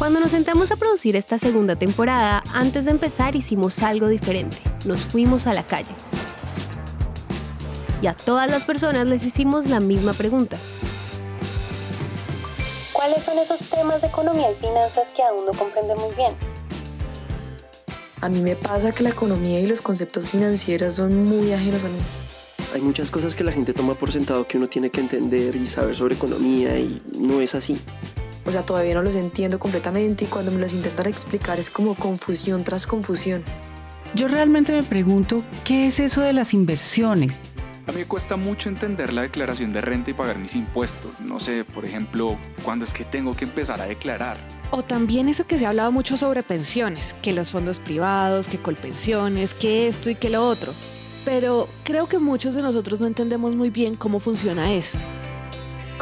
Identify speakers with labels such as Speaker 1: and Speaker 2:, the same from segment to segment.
Speaker 1: Cuando nos sentamos a producir esta segunda temporada, antes de empezar hicimos algo diferente. Nos fuimos a la calle. Y a todas las personas les hicimos la misma pregunta. ¿Cuáles son esos temas de economía y finanzas que aún no comprendemos bien?
Speaker 2: A mí me pasa que la economía y los conceptos financieros son muy ajenos a mí.
Speaker 3: Hay muchas cosas que la gente toma por sentado que uno tiene que entender y saber sobre economía y no es así.
Speaker 2: O sea, todavía no los entiendo completamente y cuando me los intentan explicar es como confusión tras confusión.
Speaker 4: Yo realmente me pregunto, ¿qué es eso de las inversiones?
Speaker 5: A mí me cuesta mucho entender la declaración de renta y pagar mis impuestos. No sé, por ejemplo, cuándo es que tengo que empezar a declarar.
Speaker 6: O también eso que se ha hablado mucho sobre pensiones, que los fondos privados, que colpensiones, que esto y que lo otro. Pero creo que muchos de nosotros no entendemos muy bien cómo funciona eso.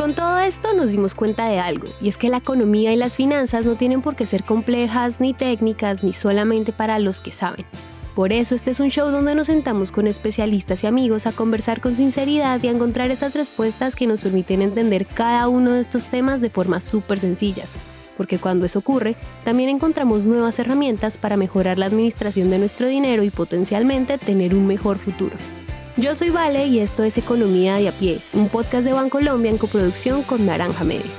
Speaker 1: Con todo esto nos dimos cuenta de algo, y es que la economía y las finanzas no tienen por qué ser complejas ni técnicas ni solamente para los que saben. Por eso este es un show donde nos sentamos con especialistas y amigos a conversar con sinceridad y a encontrar esas respuestas que nos permiten entender cada uno de estos temas de formas súper sencillas. Porque cuando eso ocurre, también encontramos nuevas herramientas para mejorar la administración de nuestro dinero y potencialmente tener un mejor futuro. Yo soy Vale y esto es Economía de a pie, un podcast de Bancolombia en coproducción con Naranja Media.